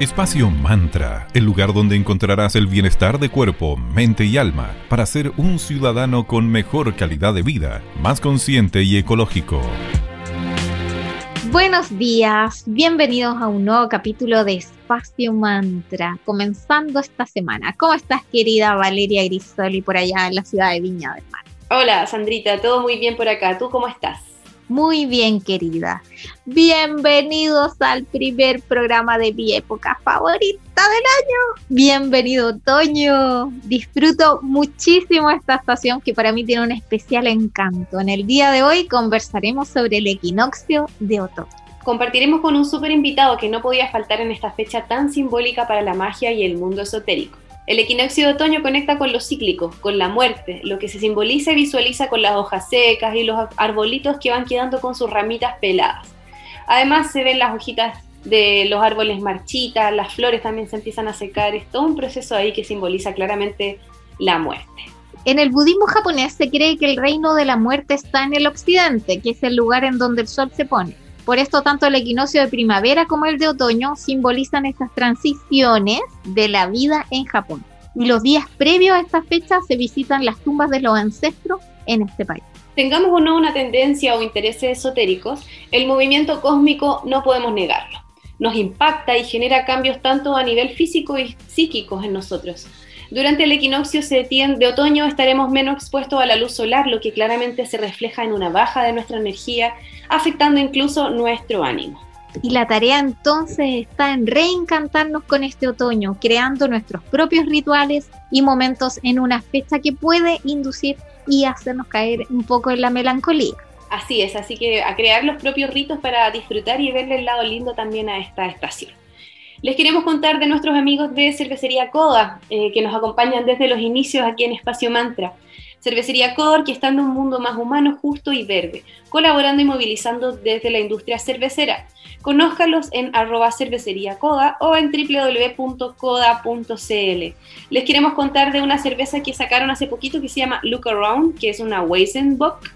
Espacio Mantra, el lugar donde encontrarás el bienestar de cuerpo, mente y alma para ser un ciudadano con mejor calidad de vida, más consciente y ecológico. Buenos días, bienvenidos a un nuevo capítulo de Espacio Mantra, comenzando esta semana. ¿Cómo estás, querida Valeria Grisoli, por allá en la ciudad de Viña del Mar? Hola, Sandrita, todo muy bien por acá. ¿Tú cómo estás? Muy bien, querida. Bienvenidos al primer programa de mi época favorita del año. Bienvenido, otoño. Disfruto muchísimo esta estación que para mí tiene un especial encanto. En el día de hoy conversaremos sobre el equinoccio de otoño. Compartiremos con un súper invitado que no podía faltar en esta fecha tan simbólica para la magia y el mundo esotérico. El equinoccio de otoño conecta con lo cíclico, con la muerte, lo que se simboliza y visualiza con las hojas secas y los arbolitos que van quedando con sus ramitas peladas. Además se ven las hojitas de los árboles marchitas, las flores también se empiezan a secar, es todo un proceso ahí que simboliza claramente la muerte. En el budismo japonés se cree que el reino de la muerte está en el occidente, que es el lugar en donde el sol se pone. Por esto, tanto el equinoccio de primavera como el de otoño simbolizan estas transiciones de la vida en Japón. Y los días previos a esta fecha se visitan las tumbas de los ancestros en este país. Tengamos o no una tendencia o intereses esotéricos, el movimiento cósmico no podemos negarlo. Nos impacta y genera cambios tanto a nivel físico y psíquico en nosotros. Durante el equinoccio de otoño estaremos menos expuestos a la luz solar, lo que claramente se refleja en una baja de nuestra energía, afectando incluso nuestro ánimo. Y la tarea entonces está en reencantarnos con este otoño, creando nuestros propios rituales y momentos en una fecha que puede inducir y hacernos caer un poco en la melancolía. Así es, así que a crear los propios ritos para disfrutar y verle el lado lindo también a esta estación. Les queremos contar de nuestros amigos de Cervecería Coda, eh, que nos acompañan desde los inicios aquí en Espacio Mantra. Cervecería Coda, en un mundo más humano, justo y verde, colaborando y movilizando desde la industria cervecera. Conózcalos en arroba cervecería Coda o en www.coda.cl. Les queremos contar de una cerveza que sacaron hace poquito que se llama Look Around, que es una Weizenbock,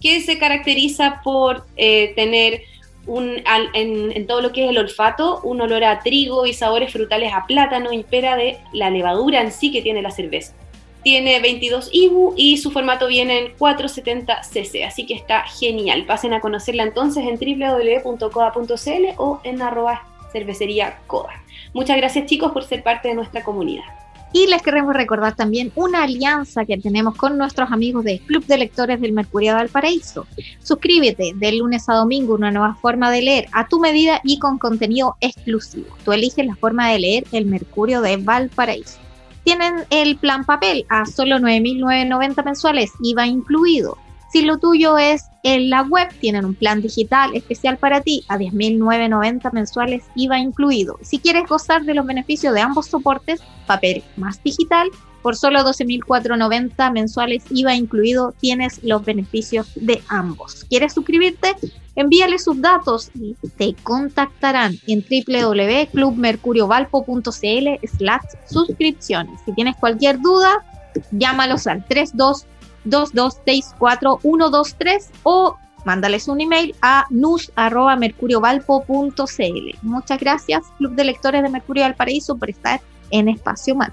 que se caracteriza por eh, tener en, todo lo que es el olfato, un olor a trigo y sabores frutales a plátano impera de la levadura en sí que tiene la cerveza. Tiene 22 IBU y su formato viene en 470 cc, así que está genial. Pasen a conocerla entonces en www.coda.cl o en arroba cervecería Coda. Muchas gracias chicos por ser parte de nuestra comunidad. Y les queremos recordar también una alianza que tenemos con nuestros amigos del Club de Lectores del Mercurio de Valparaíso. Suscríbete de lunes a domingo, una nueva forma de leer a tu medida y con contenido exclusivo. Tú eliges la forma de leer el Mercurio de Valparaíso. Tienen el plan papel a solo 9.990 mensuales, IVA incluido. Si lo tuyo es en la web, tienen un plan digital especial para ti a 10.990 mensuales, IVA incluido. Si quieres gozar de los beneficios de ambos soportes, papel más digital, por solo 12.490 mensuales, IVA incluido, tienes los beneficios de ambos. ¿Quieres suscribirte? Envíale sus datos y te contactarán en www.clubmercuriovalpo.cl slash suscripciones. Si tienes cualquier duda, llámalos al 32 2264123 o mándales un email a nus.mercuriovalpo.cl. Muchas gracias, Club de Lectores de Mercurio Valparaíso, por estar en Espacio Man.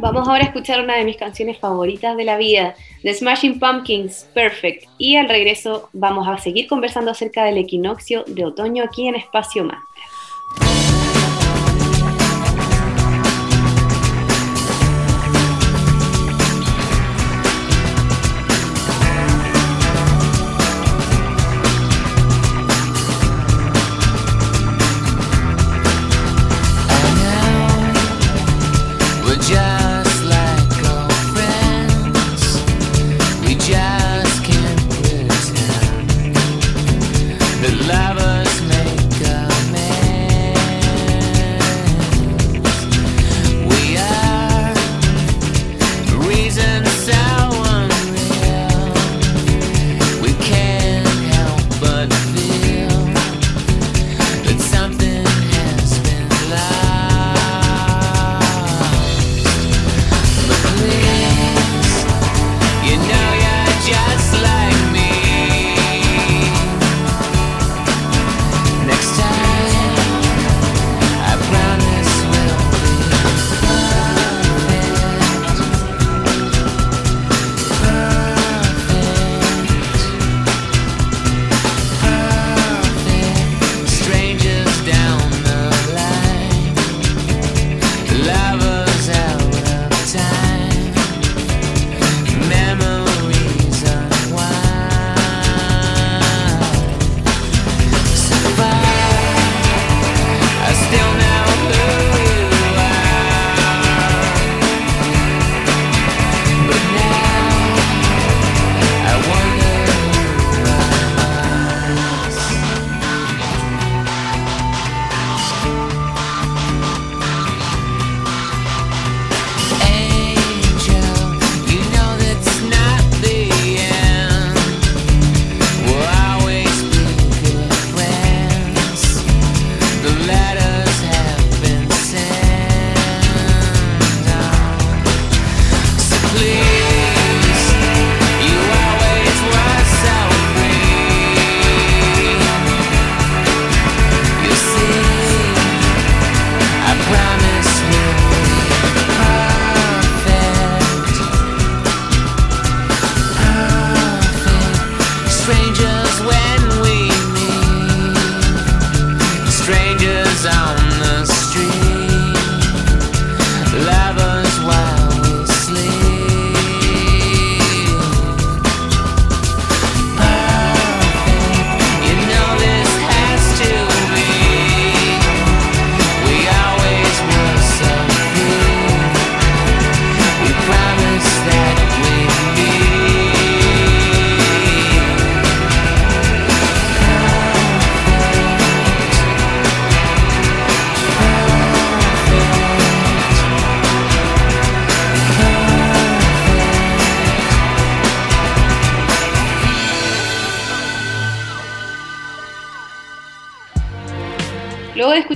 Vamos ahora a escuchar una de mis canciones favoritas de la vida, The Smashing Pumpkins, Perfect. Y al regreso vamos a seguir conversando acerca del equinoccio de otoño aquí en Espacio Man.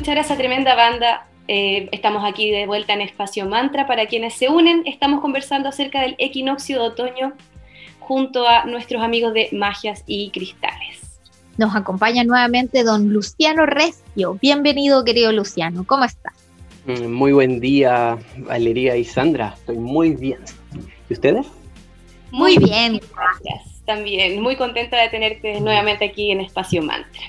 Escuchar a esa tremenda banda, eh, estamos aquí de vuelta en Espacio Mantra. Para quienes se unen, estamos conversando acerca del equinoccio de otoño junto a nuestros amigos de Magias y Cristales. Nos acompaña nuevamente don Luciano Resio. Bienvenido, querido Luciano. ¿Cómo está? Mm, muy buen día, Valeria y Sandra. Estoy muy bien. ¿Y ustedes? Muy bien, gracias. También muy contenta de tenerte nuevamente aquí en Espacio Mantra.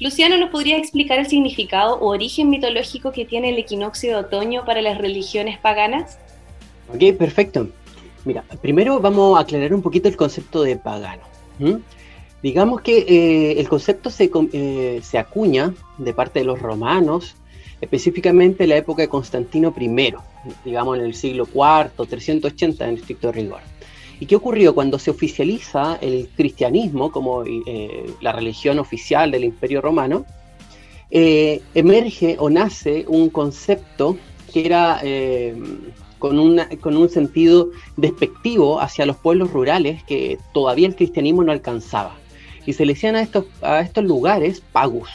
Luciano, ¿nos podría explicar el significado o origen mitológico que tiene el equinoccio de otoño para las religiones paganas? Ok, perfecto. Mira, primero vamos a aclarar un poquito el concepto de pagano. Digamos que eh, el concepto se, eh, se, acuña de parte de los romanos, específicamente en la época de Constantino I, digamos en el siglo IV, 380 en estricto rigor. ¿Y qué ocurrió cuando se oficializa el cristianismo como eh, la religión oficial del Imperio Romano? Eh, emerge o nace un concepto que era eh, con, con, un sentido despectivo hacia los pueblos rurales que todavía el cristianismo no alcanzaba. Y se le decían a estos, a estos lugares pagus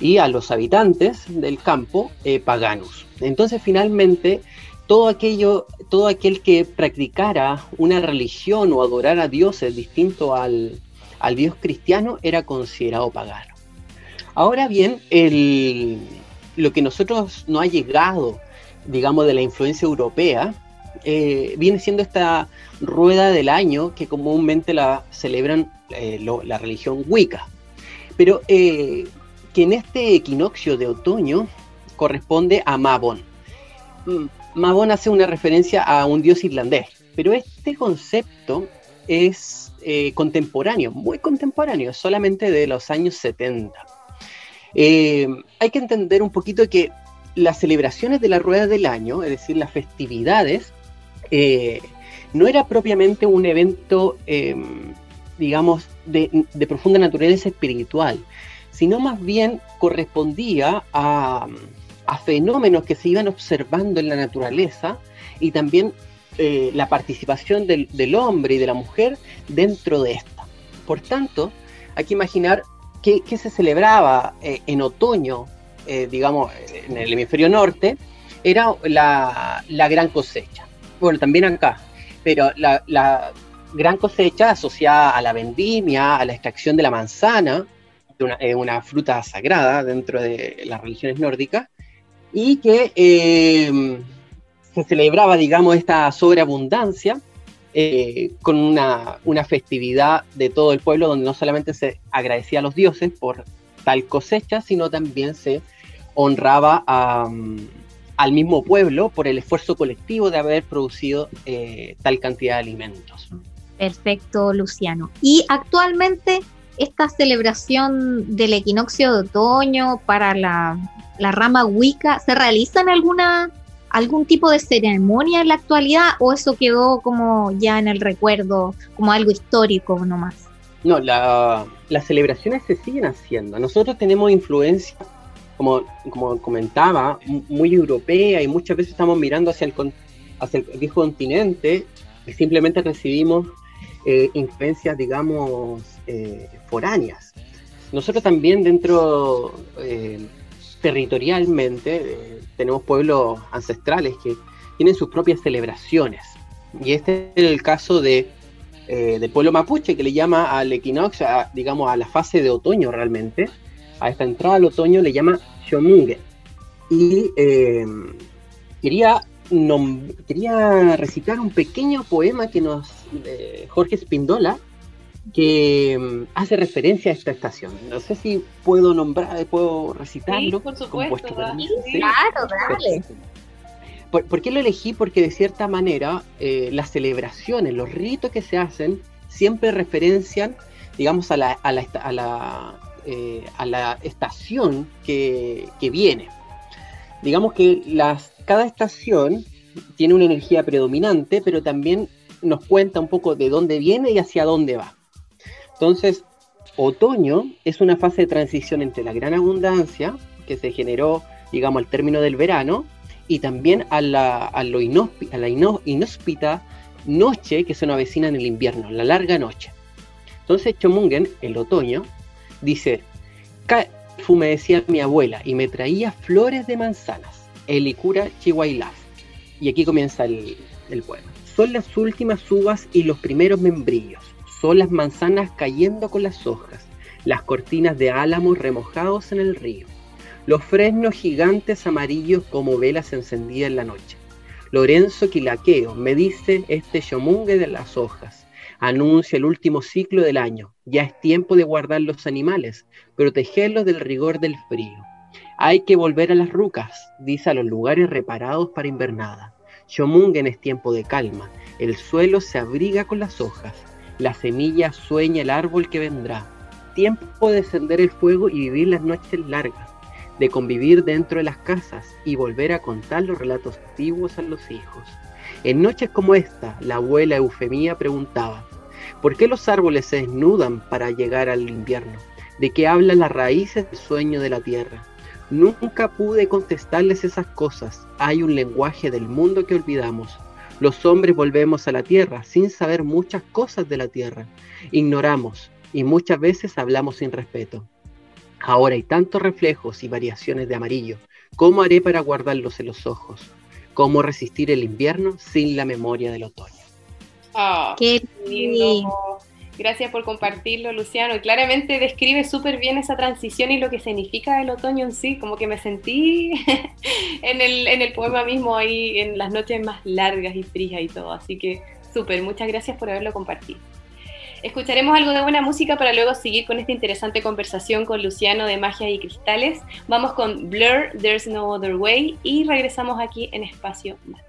y a los habitantes del campo paganus. Entonces finalmente todo aquello, todo aquel que practicara una religión o adorara a dioses distinto al, dios cristiano era considerado pagano. Ahora bien, lo que nosotros no ha llegado, digamos, de la influencia europea, eh, viene siendo esta rueda del año que comúnmente la celebran eh, la religión Wicca. Pero eh, que en este equinoccio de otoño corresponde a Mabon. Mabon hace una referencia a un dios irlandés, pero este concepto es eh, contemporáneo, muy contemporáneo, solamente de los años 70. Eh, hay que entender un poquito que las celebraciones de la rueda del año, es decir, las festividades, eh, no era propiamente un evento, digamos, de, de profunda naturaleza espiritual, sino más bien correspondía a a fenómenos que se iban observando en la naturaleza y también eh, la participación del, hombre y de la mujer dentro de esta. Por tanto, hay que imaginar qué, se celebraba eh, en otoño, eh, digamos, en el hemisferio norte, era la, gran cosecha. Bueno, también acá, pero la, la, gran cosecha asociada a la vendimia, a la extracción de la manzana, una, una fruta sagrada dentro de las religiones nórdicas, y que eh, se celebraba, digamos, esta sobreabundancia eh, con una, festividad de todo el pueblo donde no solamente se agradecía a los dioses por tal cosecha, sino también se honraba al mismo pueblo por el esfuerzo colectivo de haber producido eh, tal cantidad de alimentos. Perfecto, Luciano. Y actualmente esta celebración del equinoccio de otoño para la la rama Wicca, ¿se realizan alguna algún tipo de ceremonia en la actualidad o eso quedó como ya en el recuerdo, como algo histórico nomás? No, las celebraciones se siguen haciendo. Nosotros tenemos influencia, como, como comentaba, muy europea y muchas veces estamos mirando hacia el, hacia el viejo continente y simplemente recibimos eh, influencias, digamos, eh, foráneas. Nosotros también dentro eh, territorialmente, eh, tenemos pueblos ancestrales que tienen sus propias celebraciones. Y este es el caso de, eh, del pueblo mapuche, que le llama al equinoccio, digamos, a la fase de otoño realmente, a esta entrada al otoño le llama Xomungue. Y eh, quería, quería recitar un pequeño poema que nos, Jorge Spindola, que mm, hace referencia a esta estación. No sé si puedo nombrar, puedo recitarlo. Sí, por supuesto. Claro, dale. ¿Por, qué lo elegí? Porque de cierta manera eh, las celebraciones, los ritos que se hacen, siempre referencian, digamos, a la, a la, a la, eh, a la estación que, que, viene. Digamos que las, cada estación tiene una energía predominante, pero también nos cuenta un poco de dónde viene y hacia dónde va. Entonces, otoño es una fase de transición entre la gran abundancia que se generó, digamos, al término del verano, y también a la, a inhóspita, noche que se nos avecina en el invierno, la larga noche. Entonces Chomungen, el otoño, dice, me decía mi abuela y me traía flores de manzanas, Elicura chihuailaf. Y aquí comienza el, el poema. Son las últimas uvas y los primeros membrillos son las manzanas cayendo con las hojas, las cortinas de álamos remojados en el río, los fresnos gigantes amarillos como velas encendidas en la noche. Lorenzo Quilaqueo me dice este chomungue de las hojas. Anuncia el último ciclo del año. Ya es tiempo de guardar los animales, protegerlos del rigor del frío. Hay que volver a las rucas, dice a los lugares reparados para invernada. Chomungen es tiempo de calma. El suelo se abriga con las hojas. La semilla sueña el árbol que vendrá. Tiempo de encender el fuego y vivir las noches largas, de convivir dentro de las casas y volver a contar los relatos antiguos a los hijos. En noches como esta, la abuela Eufemía preguntaba, ¿por qué los árboles se desnudan para llegar al invierno? ¿De qué hablan las raíces del sueño de la tierra? Nunca pude contestarles esas cosas. Hay un lenguaje del mundo que olvidamos. Los hombres volvemos a la tierra sin saber muchas cosas de la tierra. Ignoramos y muchas veces hablamos sin respeto. Ahora hay tantos reflejos y variaciones de amarillo. ¿Cómo haré para guardarlos en los ojos? ¿Cómo resistir el invierno sin la memoria del otoño? Ah, qué lindo. Gracias por compartirlo, Luciano. claramente describe súper bien esa transición y lo que significa el otoño en sí. Como que me sentí en, el, en el poema mismo ahí, en las noches más largas y frías y todo. Así que súper, muchas gracias por haberlo compartido. Escucharemos algo de buena música para luego seguir con esta interesante conversación con Luciano de Magia y Cristales. Vamos con Blur, There's No Other Way y regresamos aquí en Espacio Más.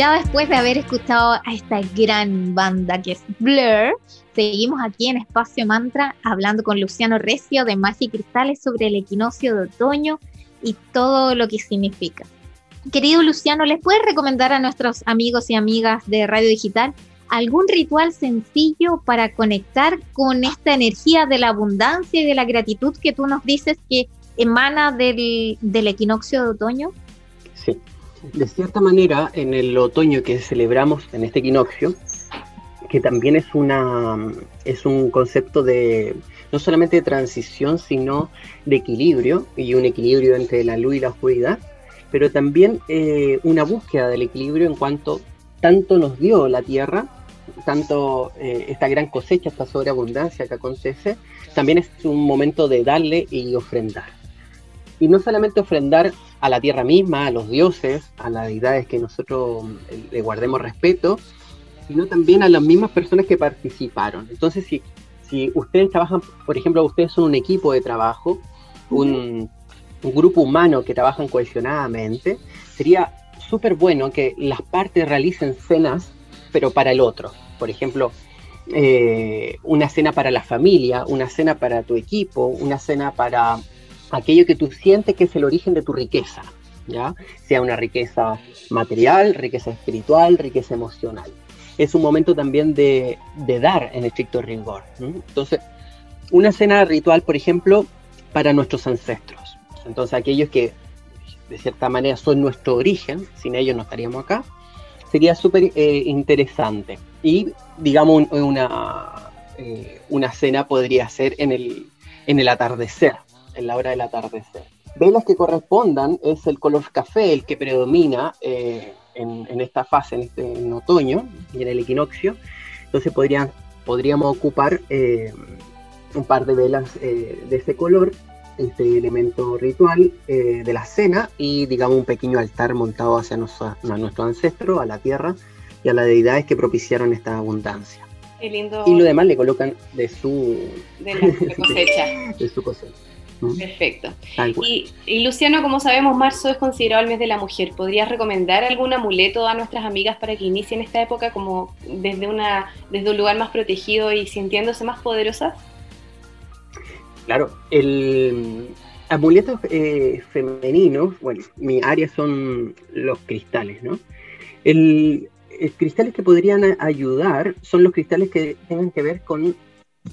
Ya después de haber escuchado a esta gran banda que es Blur, seguimos aquí en Espacio Mantra hablando con Luciano Recio de Magia y Cristales sobre el equinoccio de otoño y todo lo que significa. Querido Luciano, ¿les puedes recomendar a nuestros amigos y amigas de Radio Digital algún ritual sencillo para conectar con esta energía de la abundancia y de la gratitud que tú nos dices que emana del, del equinoccio de otoño? Sí, de cierta manera, en el otoño que celebramos en este equinoccio, que también es, una, es un concepto de no solamente de transición, sino de equilibrio, y un equilibrio entre la luz y la oscuridad, pero también eh, una búsqueda del equilibrio en cuanto tanto nos dio la tierra, tanto eh, esta gran cosecha, esta sobreabundancia que acontece, también es un momento de darle y ofrendar. Y no solamente ofrendar a la tierra misma, a los dioses, a las deidades que nosotros eh, le guardemos respeto, sino también a las mismas personas que participaron. Entonces, si, si ustedes trabajan, por ejemplo, ustedes son un equipo de trabajo, un, un grupo humano que trabajan cohesionadamente, sería súper bueno que las partes realicen cenas, pero para el otro. Por ejemplo, eh, una cena para la familia, una cena para tu equipo, una cena para aquello que tú sientes que es el origen de tu riqueza, ¿ya? Sea una riqueza material, riqueza espiritual, riqueza emocional. Es un momento también de, dar en estricto rigor. Entonces, una cena ritual, por ejemplo, para nuestros ancestros. Entonces, aquellos que de cierta manera son nuestro origen, sin ellos no estaríamos acá, sería súper eh, interesante. Y, digamos, una, eh, una cena podría ser en el, en el atardecer, en la hora del atardecer. Velas que correspondan es el color café el que predomina eh, en, esta fase, en, este, en otoño y en el equinoccio. Entonces podrían, podríamos ocupar eh, un par de velas eh, de ese color, este elemento ritual de la cena y digamos un pequeño altar montado hacia a nuestro ancestro, a la tierra y a las deidades que propiciaron esta abundancia. Y lo demás le colocan de su, de la cosecha. de su cosecha. Perfecto. Y, Luciano, como sabemos, marzo es considerado el mes de la mujer. ¿Podrías recomendar algún amuleto a nuestras amigas para que inicien esta época como desde, una, desde un lugar más protegido y sintiéndose más poderosas? Claro, el amuleto eh, femenino, bueno, mi área son los cristales, ¿no? El, el cristales que podrían ayudar son los cristales que tengan que ver con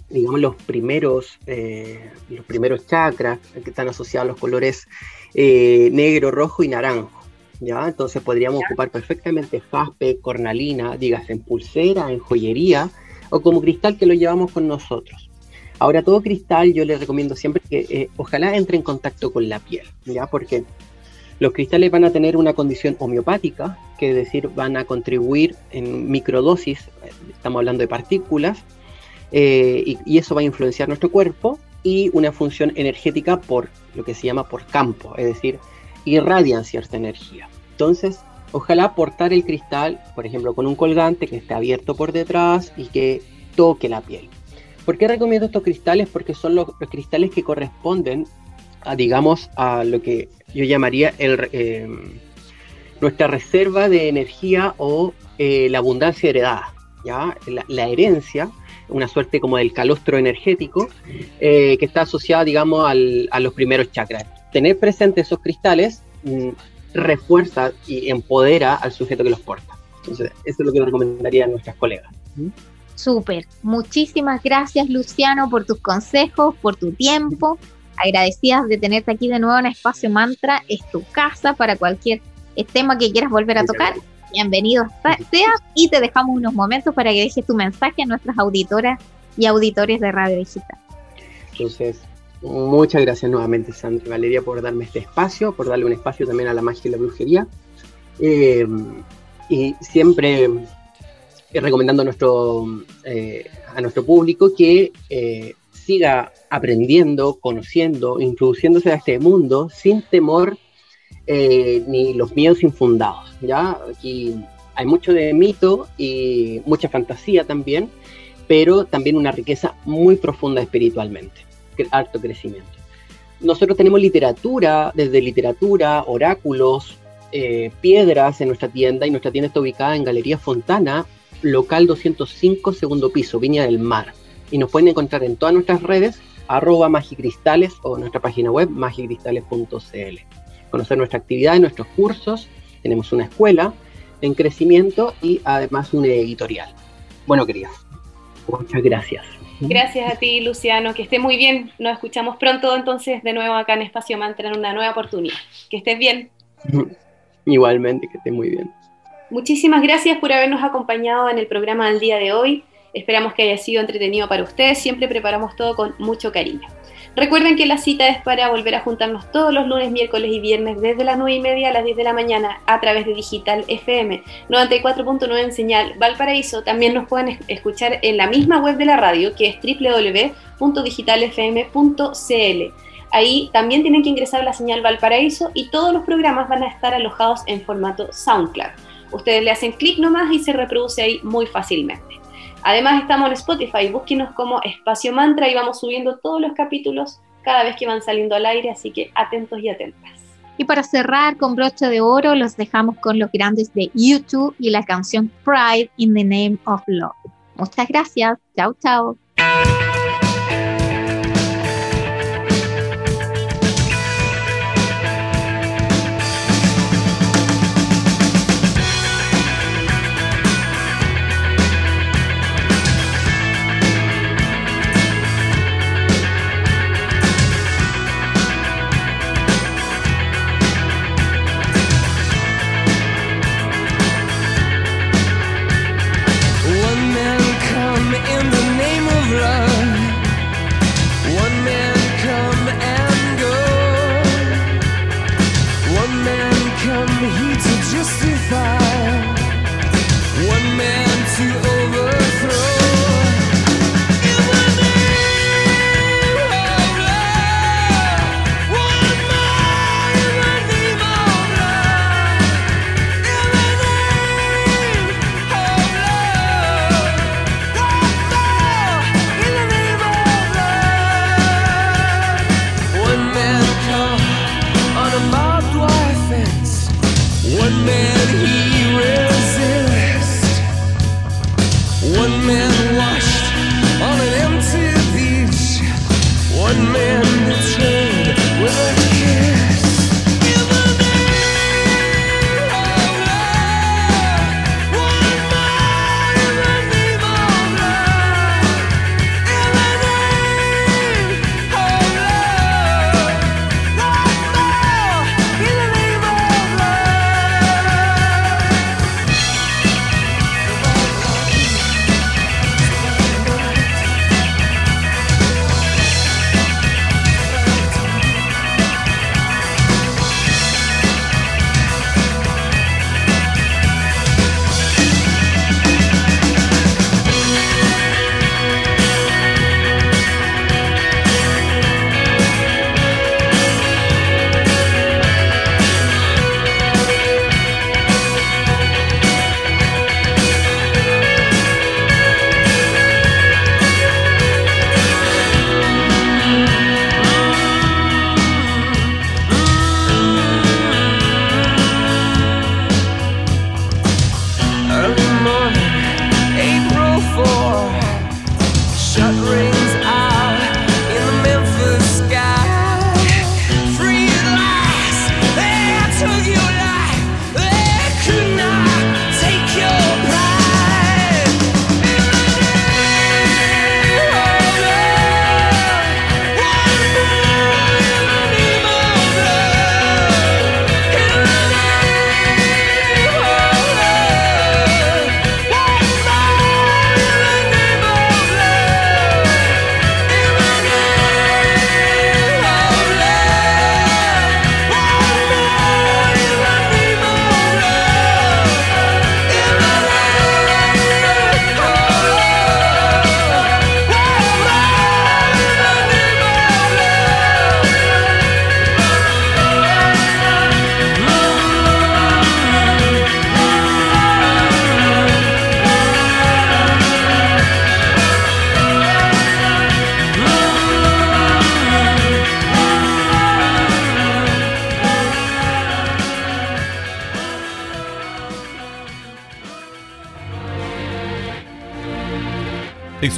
digamos, los primeros, eh, los primeros chakras que están asociados a los colores eh, negro, rojo y naranjo. ¿ya? Entonces podríamos ocupar perfectamente jaspe, cornalina, digas en pulsera, en joyería o como cristal que lo llevamos con nosotros. Ahora, todo cristal yo les recomiendo siempre que eh, ojalá entre en contacto con la piel, ¿ya? Porque los cristales van a tener una condición homeopática, que es decir, van a contribuir en microdosis, estamos hablando de partículas, eh, y, eso va a influenciar nuestro cuerpo y una función energética por lo que se llama por campo, es decir, irradian cierta energía. Entonces, ojalá portar el cristal, por ejemplo, con un colgante que esté abierto por detrás y que toque la piel. ¿Por qué recomiendo estos cristales? Porque son los, cristales que corresponden a, digamos, a lo que yo llamaría el, eh, nuestra reserva de energía o eh, la abundancia heredada. ¿ya? la herencia una suerte como del calostro energético eh, que está asociada, digamos, a los primeros chakras. Tener presente esos cristales mm, refuerza y empodera al sujeto que los porta. Entonces, eso es lo que recomendaría a nuestras colegas. Súper. Muchísimas gracias, Luciano, por tus consejos, por tu tiempo. Agradecidas de tenerte aquí de nuevo en Espacio Mantra. Es tu casa para cualquier tema que quieras volver a tocar bienvenido seas y te dejamos unos momentos para que dejes tu mensaje a nuestras auditoras y auditores de Radio Digital. Entonces, muchas gracias nuevamente, Sandra Valeria, por darme este espacio, por darle un espacio también a la magia y la brujería. Eh, y siempre eh, recomendando a nuestro, eh, a nuestro público que siga aprendiendo, conociendo, introduciéndose a este mundo sin temor eh, ni los miedos infundados. ¿Ya? Aquí hay mucho de mito y mucha fantasía también, pero también una riqueza muy profunda espiritualmente, alto crecimiento. Nosotros tenemos literatura, desde literatura, oráculos, eh, piedras en nuestra tienda y nuestra tienda está ubicada en Galería Fontana, local 205, segundo piso, Viña del Mar. Y nos pueden encontrar en todas nuestras redes, arroba magicristales o nuestra página web magicristales.cl. Conocer nuestra actividad y nuestros cursos. Tenemos una escuela en crecimiento y además un editorial. Bueno, queridos, muchas gracias. Gracias a ti, Luciano. Que esté muy bien. Nos escuchamos pronto entonces de nuevo acá en Espacio Mantra en una nueva oportunidad. Que estés bien. Igualmente, que esté muy bien. Muchísimas gracias por habernos acompañado en el programa del día de hoy. Esperamos que haya sido entretenido para ustedes. Siempre preparamos todo con mucho cariño. Recuerden que la cita es para volver a juntarnos todos los lunes, miércoles y viernes desde las 9 y media a las 10 de la mañana a través de Digital FM 94.9 en señal Valparaíso. También nos pueden escuchar en la misma web de la radio que es www.digitalfm.cl. Ahí también tienen que ingresar la señal Valparaíso y todos los programas van a estar alojados en formato SoundCloud. Ustedes le hacen clic nomás y se reproduce ahí muy fácilmente. Además estamos en Spotify, búsquenos como Espacio Mantra y vamos subiendo todos los capítulos cada vez que van saliendo al aire, así que atentos y atentas. Y para cerrar con broche de oro, los dejamos con los grandes de YouTube y la canción Pride in the Name of Love. Muchas gracias. Chao, chao.